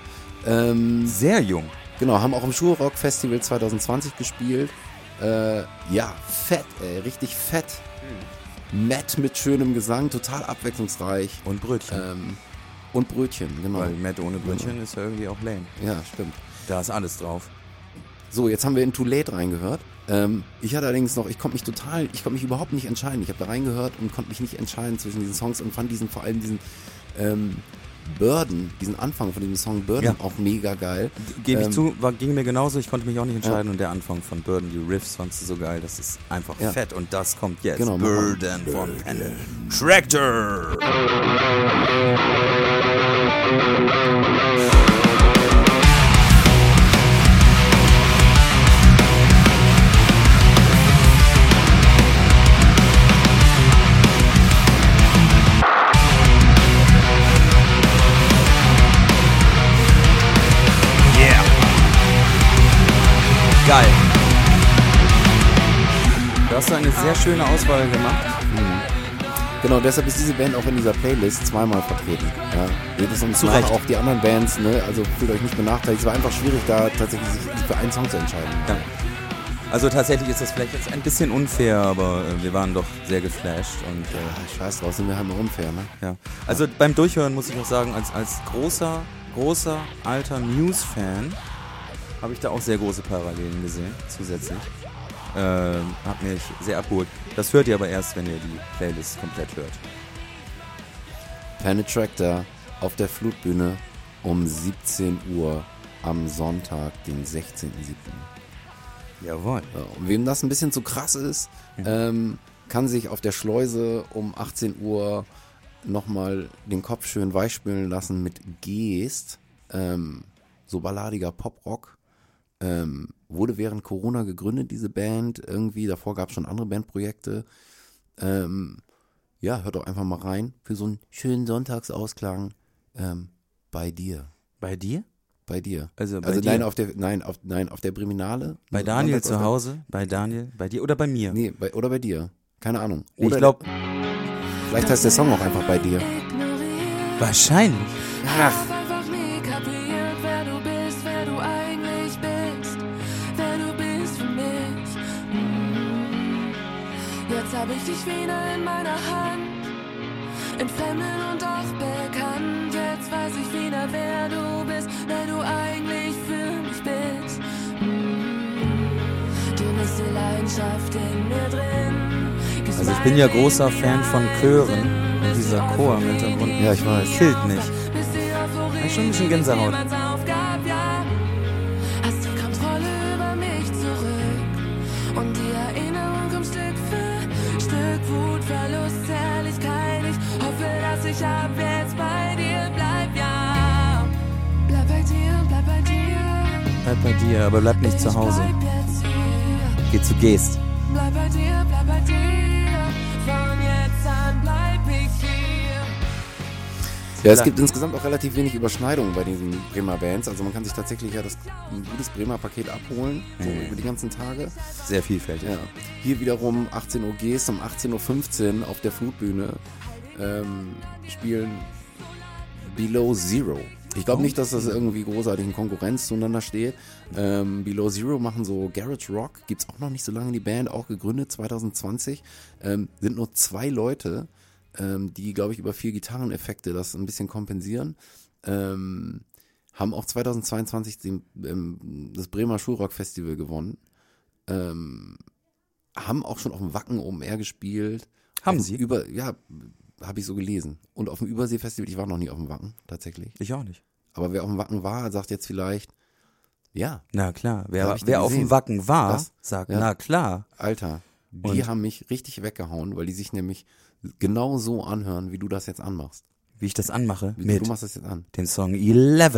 Ähm, Sehr jung. Genau, haben auch im Schulrock Festival 2020 gespielt. Äh, ja, fett, ey, richtig fett. Matt mit schönem Gesang, total abwechslungsreich. Und Brötchen. Ähm, und Brötchen, genau. Weil Matt ohne Brötchen ist ja irgendwie auch lame. Ja, stimmt. Da ist alles drauf. So, jetzt haben wir in Too Late reingehört. Ähm, ich hatte allerdings noch, ich konnte mich total, ich konnte mich überhaupt nicht entscheiden. Ich habe da reingehört und konnte mich nicht entscheiden zwischen diesen Songs und fand diesen, vor allem diesen ähm, Burden, diesen Anfang von diesem Song Burden Ja. auch mega geil. Gebe ich Ähm, zu, war, ging mir genauso, ich konnte mich auch nicht entscheiden und der Anfang von Burden, die Riffs fandst du so geil, das ist einfach Ja. fett und das kommt jetzt. Genau. Burden von Penetractor. Yeah. Sehr schöne Auswahl gemacht. Genau, deshalb ist diese Band auch in dieser Playlist zweimal vertreten. Ja, jedes und zwar auch die anderen Bands, ne? Also fühlt euch nicht benachteiligt. Es war einfach schwierig, da tatsächlich sich für einen Song zu entscheiden. Ja. Also tatsächlich ist das vielleicht jetzt ein bisschen unfair, aber äh, wir waren doch sehr geflasht und äh, Ah, scheiß draus, sind wir halt mal unfair, ne? ja. Also beim Durchhören muss ich auch sagen, als, als großer, großer alter News-Fan habe ich da auch sehr große Parallelen gesehen, zusätzlich. Ähm, hat mich sehr abgeholt. Das hört ihr aber erst, wenn ihr die Playlist komplett hört. Penetractor auf der Flutbühne um 17 Uhr am Sonntag, den 16.07. Jawohl. Ja, und wem das ein bisschen zu krass ist, ähm, kann sich auf der Schleuse um 18 Uhr nochmal den Kopf schön weichspülen lassen mit Geest. Ähm, so balladiger Poprock. Ähm, wurde während Corona gegründet, diese Band. Irgendwie, davor gab es schon andere Bandprojekte. Ähm, ja, hört doch einfach mal rein für so einen schönen Sonntagsausklang ähm, bei dir. Bei dir? Bei dir. Also bei also dir? nein, auf der, nein, auf, nein, auf der Briminale. Bei Daniel zu Hause? Bei Daniel? Bei dir oder bei mir? Nee, bei, oder bei dir. Keine Ahnung. ich Oder glaube, vielleicht heißt der Song auch einfach bei dir. wahrscheinlich. Ach, hab ich dich wieder in meiner Hand. Entfremdet und doch bekannt. Jetzt weiß ich wieder, wer du bist, wer du eigentlich für mich bist. Mm. Du bist die Leidenschaft in mir drin. Also ich bin ja großer Fan von Chören und dieser Chor im Hintergrund. Ja, ich weiß. Killt mich. Ich schon ein bisschen Gänsehaut. Bleib bei dir, aber bleib nicht zu Hause. Geh zu Geest. Bleib bei dir, bleib bei dir. Von jetzt an bleib ich hier. Ja, es gibt insgesamt auch relativ wenig Überschneidungen bei diesen Bremer Bands. Also man kann sich tatsächlich ja das ein gutes Bremer Paket abholen, so Mhm. über die ganzen Tage. Sehr vielfältig. Ja. Hier wiederum 18 Uhr gehst, um 18.15 Uhr auf der Flutbühne ähm, spielen Below Zero. Ich glaube nicht, dass das irgendwie großartig in Konkurrenz zueinander steht. Ähm, Below Zero machen so Garage Rock, gibt's auch noch nicht so lange die Band, auch gegründet 2020. Ähm, sind nur zwei Leute, ähm, die, glaube ich, über vier Gitarreneffekte das ein bisschen kompensieren. Ähm, haben auch 2022 den, ähm, das Bremer Schulrock Festival gewonnen. Ähm, haben auch schon auf dem Wacken Open Air gespielt. Haben sie? Über, ja, habe ich so gelesen. Und auf dem Übersee-Festival, ich war noch nie auf dem Wacken, tatsächlich. Ich auch nicht. Aber wer auf dem Wacken war, sagt jetzt vielleicht, ja, Na klar, wer, wer auf dem? Wacken war, Was? sagt, Ja. na klar. Alter, die Und? haben mich richtig weggehauen, weil die sich nämlich genau so anhören, wie du das jetzt anmachst. Wie ich das anmache, Wie mit Du machst das jetzt an. dem Song 11.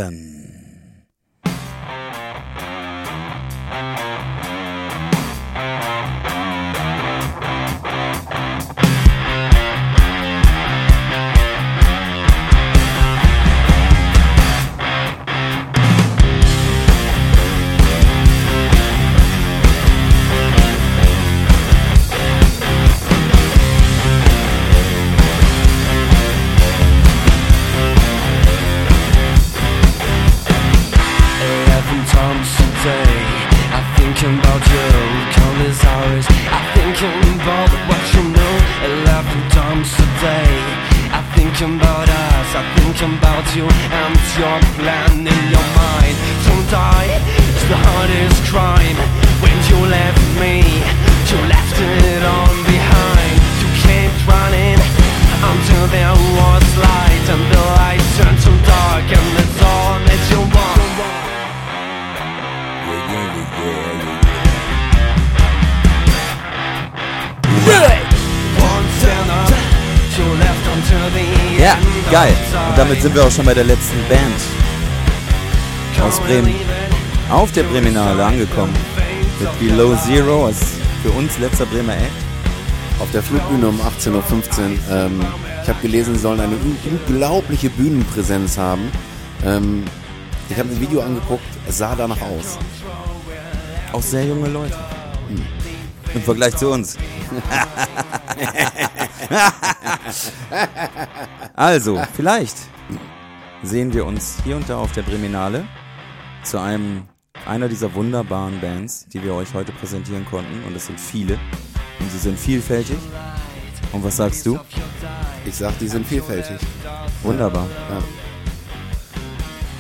I think about what you know Eleven times a day. I think about us I think about you And your plan in your mind. Don't die It's the hardest crime. When you left me You left it all behind. You kept running Until there was light And the light turned to dark And that's all that you want Ja, geil. Und damit sind wir auch schon bei der letzten Band aus Bremen. Auf der Breminale angekommen. Mit Below Zero als für uns letzter Bremer Act. Auf der Flutbühne um 18.15 Uhr. Ähm, ich habe gelesen, sie sollen eine un- unglaubliche Bühnenpräsenz haben. Ähm, ich habe ein Video angeguckt, es sah danach aus. Auch sehr junge Leute. Im Vergleich zu uns. also, vielleicht sehen wir uns hier und da auf der Breminale zu einem einer dieser wunderbaren Bands, die wir euch heute präsentieren konnten. Und es sind viele. Und sie sind vielfältig. Und was sagst du? Ich sag, die sind vielfältig. Wunderbar. Ja.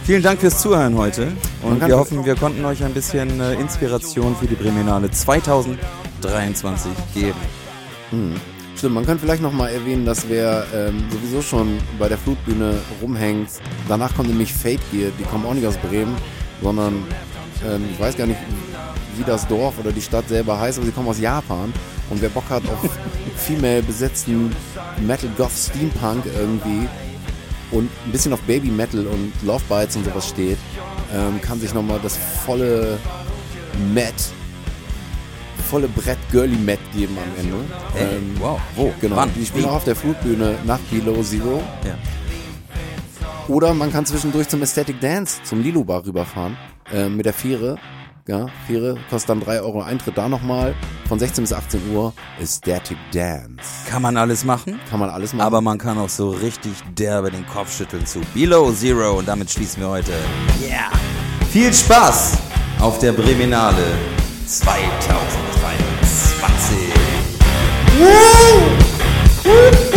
Vielen Dank fürs Zuhören heute. Und wir hoffen, wir konnten euch ein bisschen äh, Inspiration für die Breminale 2023 geben. Stimmt, man kann vielleicht noch mal erwähnen, dass wer ähm, sowieso schon bei der Flutbühne rumhängt, danach kommt nämlich Fate Gear, die kommen auch nicht aus Bremen, sondern ähm, ich weiß gar nicht, wie das Dorf oder die Stadt selber heißt, aber sie kommen aus Japan. Und wer Bock hat auf female besetzten Metal Goth Steampunk irgendwie und ein bisschen auf Baby Metal und Love Bites und sowas steht, ähm, kann sich nochmal das volle Met, volle Brett Girly Met geben am Ende. Hey, Ähm, wow, wo? Genau, Wann? die spielen auch auf der Flutbühne nach Below Zero. Ja. Oder man kann zwischendurch zum Aesthetic Dance, zum Lilo Bar rüberfahren, äh, mit der Fähre. Ja, Fähre kostet dann 3 Euro Eintritt da nochmal. Von 16 bis 18 Uhr Aesthetic Dance. Kann man alles machen, Kann man alles machen. aber man kann auch so richtig derbe den Kopf schütteln zu Below Zero. Und damit schließen wir heute. Yeah! Viel Spaß auf der Breminale Uh! Uh!